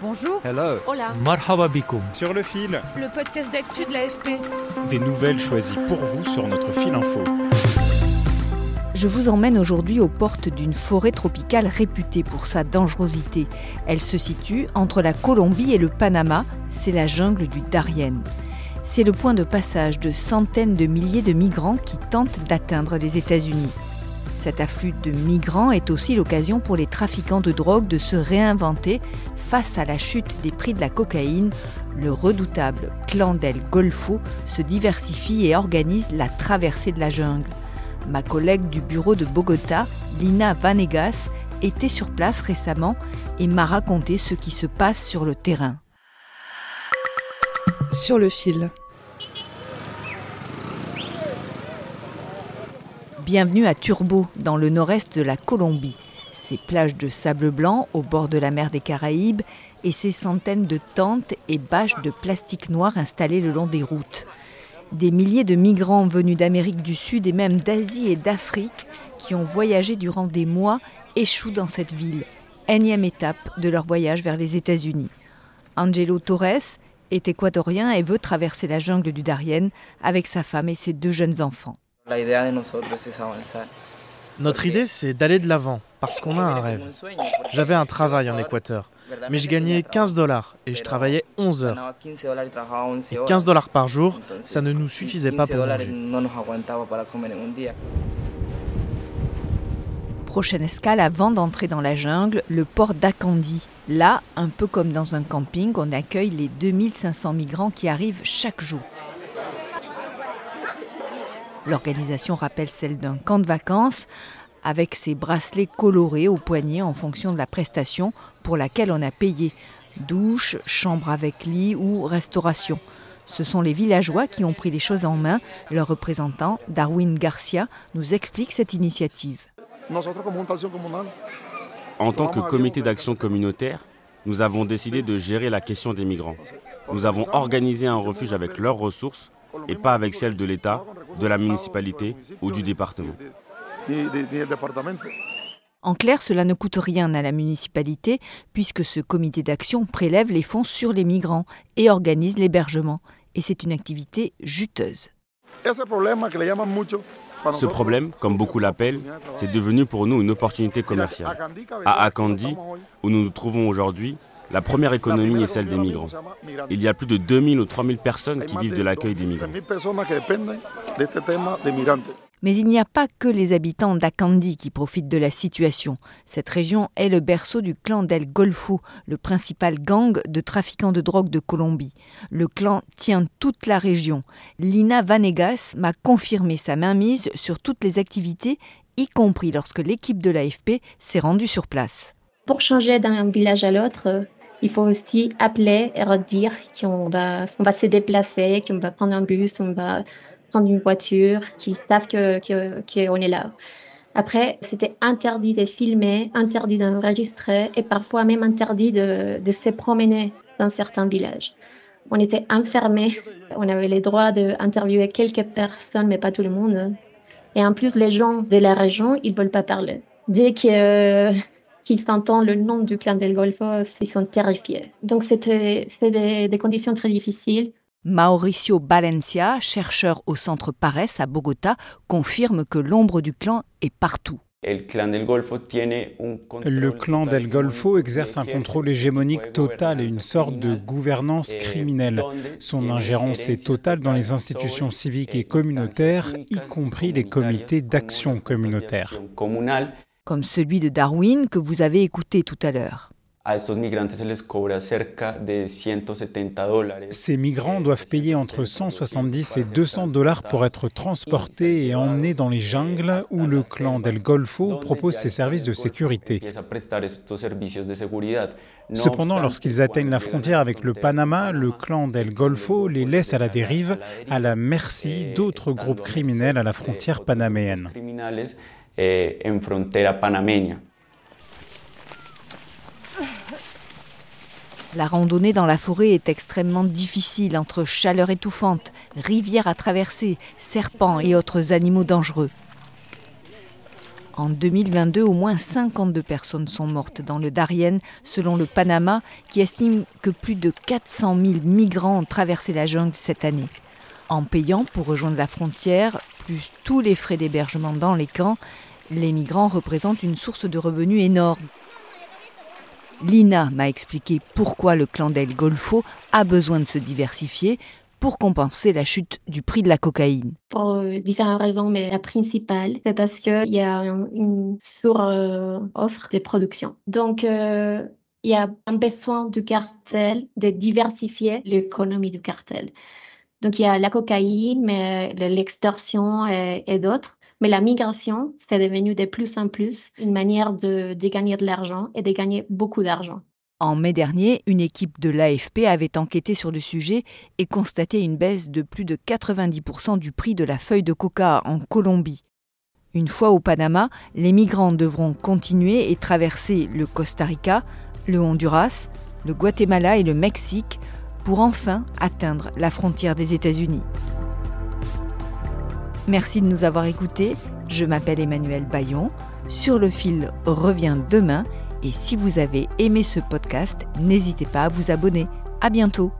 Bonjour. Hello. Hola. Marhaba bikoum. Sur le fil, Le podcast d'actu de l'AFP. des nouvelles choisies pour vous sur notre fil info. Je vous emmène aujourd'hui aux portes d'une forêt tropicale réputée pour sa dangerosité. Elle se situe entre la Colombie et le Panama, c'est la jungle du Darien. C'est le point de passage de centaines de milliers de migrants qui tentent d'atteindre les États-Unis. Cet afflux de migrants est aussi l'occasion pour les trafiquants de drogue de se réinventer face à la chute des prix de la cocaïne. Le redoutable clan del Golfo se diversifie et organise la traversée de la jungle. Ma collègue du bureau de Bogota, Lina Vanegas, était sur place récemment et m'a raconté ce qui se passe sur le terrain. Sur le fil. Bienvenue à Turbo, dans le nord-est de la Colombie. Ses plages de sable blanc au bord de la mer des Caraïbes et ses centaines de tentes et bâches de plastique noir installées le long des routes. Des milliers de migrants venus d'Amérique du Sud et même d'Asie et d'Afrique qui ont voyagé durant des mois échouent dans cette ville, énième étape de leur voyage vers les États-Unis. Angelo Torres est équatorien et veut traverser la jungle du Darien avec sa femme et ses deux jeunes enfants. Notre idée, c'est d'aller de l'avant, parce qu'on a un rêve. J'avais un travail en Équateur, mais je gagnais 15 dollars et je travaillais 11 heures. Ganaba 15 dólares y trabajaba 11 Et horas. 15 dollars par jour, ça ne nous suffisait pas 15 pour manger. Prochaine escale avant d'entrer dans la jungle, le port d'Akandi. Là, un peu comme dans un camping, on accueille les 2500 migrants qui arrivent chaque jour. L'organisation rappelle celle d'un camp de vacances avec ses bracelets colorés au poignet en fonction de la prestation pour laquelle on a payé. Douche, chambre avec lit ou restauration. Ce sont les villageois qui ont pris les choses en main. Leur représentant, Darwin Garcia, nous explique cette initiative. En tant que comité d'action communautaire, nous avons décidé de gérer la question des migrants. Nous avons organisé un refuge avec leurs ressources et pas avec celles de l'État, de la municipalité ou du département. En clair, cela ne coûte rien à la municipalité puisque ce comité d'action prélève les fonds sur les migrants et organise l'hébergement. Et c'est une activité juteuse. Ce problème, comme beaucoup l'appellent, c'est devenu pour nous une opportunité commerciale. À Akandi, où nous nous trouvons aujourd'hui, la première économie est celle des migrants. Il y a plus de 2000 ou 3000 personnes qui vivent de l'accueil des migrants. Mais il n'y a pas que les habitants d'Akandi qui profitent de la situation. Cette région est le berceau du clan del Golfo, le principal gang de trafiquants de drogue de Colombie. Le clan tient toute la région. Lina Vanegas m'a confirmé sa mainmise sur toutes les activités, y compris lorsque l'équipe de l'AFP s'est rendue sur place. Pour changer d'un village à l'autre, il faut aussi appeler et redire qu'on va, on va se déplacer, qu'on va prendre un bus, on va prendre une voiture, qu'ils savent que, que, qu'on est là. Après, c'était interdit de filmer, interdit d'enregistrer et parfois même interdit de, de se promener dans certains villages. On était enfermés, on avait le droit d'interviewer quelques personnes, mais pas tout le monde. Et en plus, les gens de la région, ils veulent pas parler. Dès que qu'ils entendent le nom du clan del Golfo, ils sont terrifiés. Donc c'était des, des conditions très difficiles. Mauricio Valencia, chercheur au centre Pares à Bogota, confirme que l'ombre du clan est partout. Le clan del Golfo exerce un contrôle hégémonique total et une sorte de gouvernance criminelle. Son ingérence est totale dans les institutions civiques et communautaires, y compris les comités d'action communautaire. Comme celui de Darwin que vous avez écouté tout à l'heure. Ces migrants doivent payer entre 170 et 200 dollars pour être transportés et emmenés dans les jungles où le clan del Golfo propose ses services de sécurité. Cependant, lorsqu'ils atteignent la frontière avec le Panama, le clan del Golfo les laisse à la dérive, à la merci d'autres groupes criminels à la frontière panaméenne. La randonnée dans la forêt est extrêmement difficile entre chaleur étouffante, rivières à traverser, serpents et autres animaux dangereux. En 2022, au moins 52 personnes sont mortes dans le Darien, selon le Panama, qui estime que plus de 400 000 migrants ont traversé la jungle cette année. En payant pour rejoindre la frontière, plus tous les frais d'hébergement dans les camps, les migrants représentent une source de revenus énorme. Lina m'a expliqué pourquoi le clan d'El Golfo a besoin de se diversifier pour compenser la chute du prix de la cocaïne. Pour euh, différentes raisons, mais la principale, c'est parce qu'il y a une sur-offre de production. Donc, euh, il y a un besoin du cartel de diversifier l'économie du cartel. Donc, il y a la cocaïne, mais l'extorsion et d'autres. Mais la migration, c'est devenu de plus en plus une manière de, gagner de l'argent et de gagner beaucoup d'argent. En mai dernier, une équipe de l'AFP avait enquêté sur le sujet et constaté une baisse de plus de 90% du prix de la feuille de coca en Colombie. Une fois au Panama, les migrants devront continuer et traverser le Costa Rica, le Honduras, le Guatemala et le Mexique pour enfin atteindre la frontière des États-Unis. Merci de nous avoir écoutés. Je m'appelle Emmanuel Bayon. Sur le fil revient demain. Et si vous avez aimé ce podcast, n'hésitez pas à vous abonner. À bientôt.